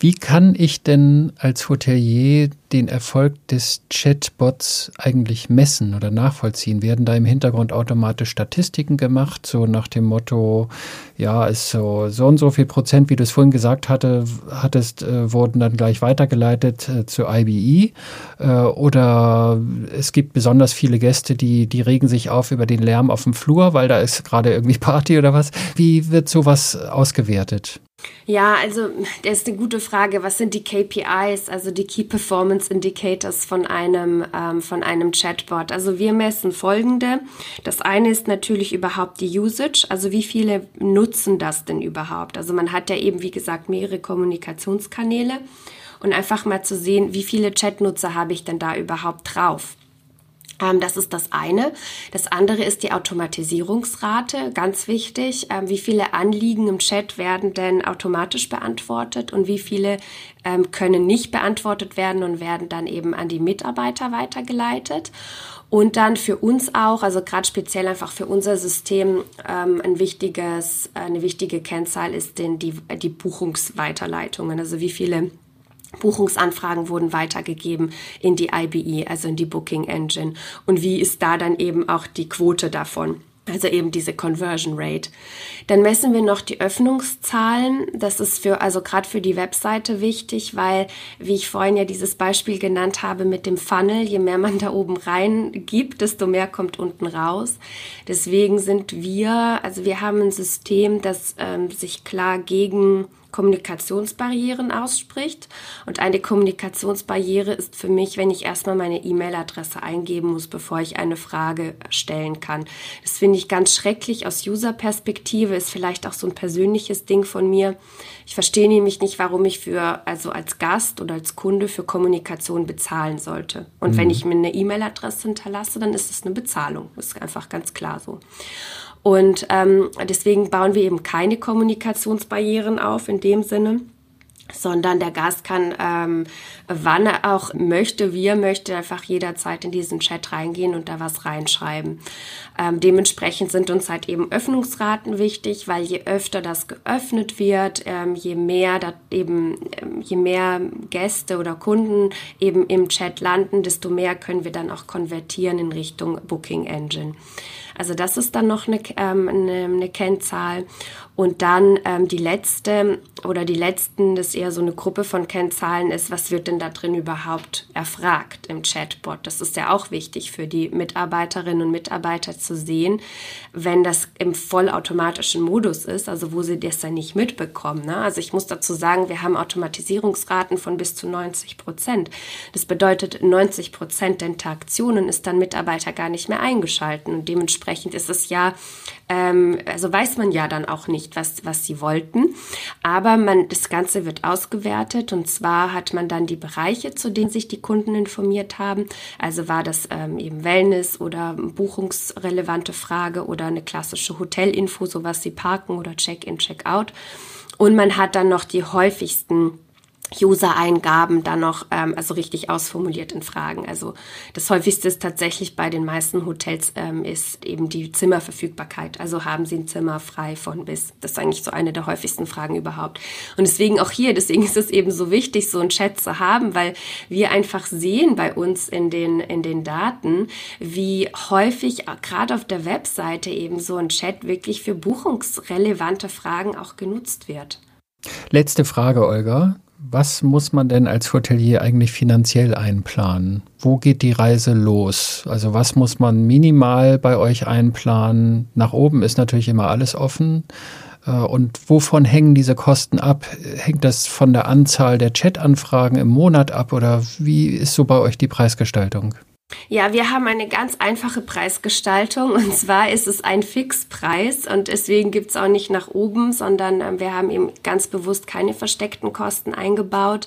Wie kann ich denn als Hotelier den Erfolg des Chatbots eigentlich messen oder nachvollziehen? Werden da im Hintergrund automatisch Statistiken gemacht, so nach dem Motto, ja, ist so, so und so viel Prozent, wie du es vorhin gesagt hatte, hattest, äh, wurden dann gleich weitergeleitet äh, zu IBE? Äh, oder es gibt besonders viele Gäste, die, die regen sich auf über den Lärm auf dem Flur, weil da ist gerade irgendwie Party oder was. Wie wird sowas ausgewertet? Ja, also das ist eine gute Frage. Was sind die KPIs, also die Key Performance Indicators von einem, ähm, von einem Chatbot? Also wir messen folgende. Das eine ist natürlich überhaupt die Usage, also wie viele nutzen das denn überhaupt? Also man hat ja eben, wie gesagt, mehrere Kommunikationskanäle und einfach mal zu sehen, wie viele Chatnutzer habe ich denn da überhaupt drauf? Ähm, das ist das eine. Das andere ist die Automatisierungsrate, ganz wichtig. Ähm, wie viele Anliegen im Chat werden denn automatisch beantwortet und wie viele ähm, können nicht beantwortet werden und werden dann eben an die Mitarbeiter weitergeleitet. Und dann für uns auch, also gerade speziell einfach für unser System, ein wichtiges, eine wichtige Kennzahl ist denn die, die Buchungsweiterleitungen. Also wie viele Buchungsanfragen wurden weitergegeben in die IBE, also in die Booking Engine. Und wie ist da dann eben auch die Quote davon? Also eben diese Conversion Rate. Dann messen wir noch die Öffnungszahlen. Das ist für, also gerade für die Webseite wichtig, weil, wie ich vorhin ja dieses Beispiel genannt habe mit dem Funnel, je mehr man da oben rein gibt, desto mehr kommt unten raus. Deswegen sind wir, also wir haben ein System, das ähm, sich klar gegen Kommunikationsbarrieren ausspricht. Und eine Kommunikationsbarriere ist für mich, wenn ich erstmal meine E-Mail-Adresse eingeben muss, bevor ich eine Frage stellen kann. Das finde ich ganz schrecklich aus User-Perspektive, ist vielleicht auch so ein persönliches Ding von mir. Ich verstehe nämlich nicht, warum ich für, also als Gast oder als Kunde für Kommunikation bezahlen sollte. Und mhm. wenn ich mir eine E-Mail-Adresse hinterlasse, dann ist es eine Bezahlung. Das ist einfach ganz klar so. Und ähm, deswegen bauen wir eben keine Kommunikationsbarrieren auf in dem Sinne. sondern der Gast kann, ähm, wann er auch möchte, wie er möchte, einfach jederzeit in diesen Chat reingehen und da was reinschreiben. Ähm, dementsprechend sind uns halt eben Öffnungsraten wichtig, weil je öfter das geöffnet wird, ähm, je mehr da eben, ähm, je mehr Gäste oder Kunden eben im Chat landen, desto mehr können wir dann auch konvertieren in Richtung Booking Engine. Also das ist dann noch eine, ähm, eine, eine Kennzahl. Und dann ähm, die letzte oder die letzten, das eher so eine Gruppe von Kennzahlen ist, was wird denn da drin überhaupt erfragt im Chatbot? Das ist ja auch wichtig für die Mitarbeiterinnen und Mitarbeiter zu sehen, wenn das im vollautomatischen Modus ist, also wo sie das ja nicht mitbekommen. Ne? Also ich muss dazu sagen, wir haben Automatisierungsraten von bis zu 90 Prozent. Das bedeutet, 90 Prozent der Interaktionen ist dann Mitarbeiter gar nicht mehr eingeschalten und dementsprechend ist es ja, ähm, also weiß man ja dann auch nicht, nicht, was, was sie wollten. Aber man, das Ganze wird ausgewertet und zwar hat man dann die Bereiche, zu denen sich die Kunden informiert haben. Also war das ähm, eben Wellness oder buchungsrelevante Frage oder eine klassische Hotelinfo, so was sie parken oder Check-in, Check-out. Und man hat dann noch die häufigsten User-Eingaben dann noch, ähm, also richtig ausformuliert in Fragen. Also das häufigste ist tatsächlich bei den meisten Hotels ähm, ist eben die Zimmerverfügbarkeit. Also haben sie ein Zimmer frei von bis. Das ist eigentlich so eine der häufigsten Fragen überhaupt. Und deswegen auch hier, deswegen ist es eben so wichtig, so einen Chat zu haben, weil wir einfach sehen bei uns in den, in den Daten, wie häufig gerade auf der Webseite eben so ein Chat wirklich für buchungsrelevante Fragen auch genutzt wird. Letzte Frage, Olga. Was muss man denn als Hotelier eigentlich finanziell einplanen? Wo geht die Reise los? Also was muss man minimal bei euch einplanen? Nach oben ist natürlich immer alles offen. Äh, und wovon hängen diese Kosten ab? Hängt das von der Anzahl der Chatanfragen im Monat ab oder wie ist so bei euch die Preisgestaltung? Ja, wir haben eine ganz einfache Preisgestaltung und zwar ist es ein Fixpreis und deswegen gibt's auch nicht nach oben, sondern ähm, wir haben eben ganz bewusst keine versteckten Kosten eingebaut.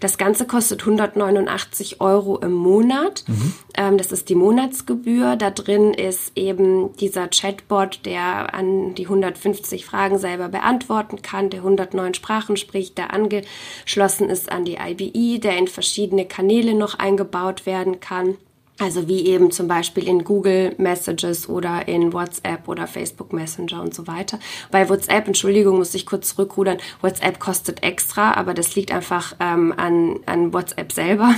Das Ganze kostet 189 Euro im Monat. Mhm. Ähm, das ist die Monatsgebühr. Da drin ist eben dieser Chatbot, der an die 150 Fragen selber beantworten kann, der 109 Sprachen spricht, der angeschlossen ist an die IBI, der in verschiedene Kanäle noch eingebaut werden kann. Also wie eben zum Beispiel in Google Messages oder in WhatsApp oder Facebook Messenger und so weiter. Bei WhatsApp, Entschuldigung, muss ich kurz zurückrudern, WhatsApp kostet extra, aber das liegt einfach ähm, an, an WhatsApp selber.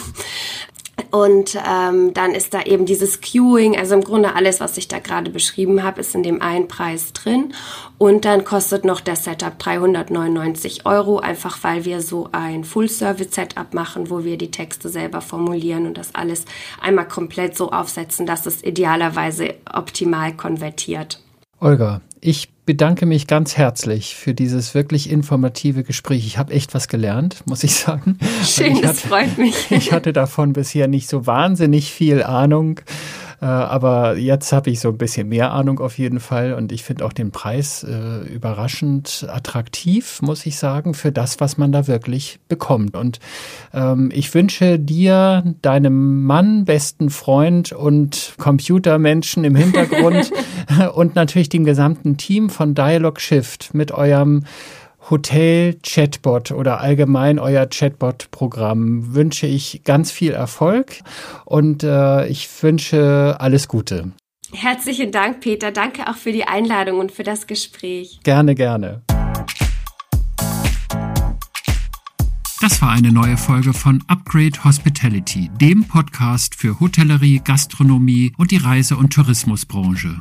Und ähm, dann ist da eben dieses Queuing, also im Grunde alles, was ich da gerade beschrieben habe, ist in dem einen Preis drin. Und dann kostet noch der Setup 399 Euro, einfach weil wir so ein Full-Service-Setup machen, wo wir die Texte selber formulieren und das alles einmal komplett so aufsetzen, dass es idealerweise optimal konvertiert. Olga, ich bedanke mich ganz herzlich für dieses wirklich informative Gespräch. Ich habe echt was gelernt, muss ich sagen. Schön, das hatte, freut mich. Ich hatte davon bisher nicht so wahnsinnig viel Ahnung. Äh, aber jetzt habe ich so ein bisschen mehr Ahnung auf jeden Fall und ich finde auch den Preis äh, überraschend attraktiv, muss ich sagen, für das, was man da wirklich bekommt. Und ähm, ich wünsche dir, deinem Mann, besten Freund und Computermenschen im Hintergrund und natürlich dem gesamten Team von Dialog Shift mit eurem Hotel-Chatbot oder allgemein euer Chatbot-Programm wünsche ich ganz viel Erfolg und äh, ich wünsche alles Gute. Herzlichen Dank, Peter. Danke auch für die Einladung und für das Gespräch. Gerne, gerne. Das war eine neue Folge von Upgrade Hospitality, dem Podcast für Hotellerie, Gastronomie und die Reise- und Tourismusbranche.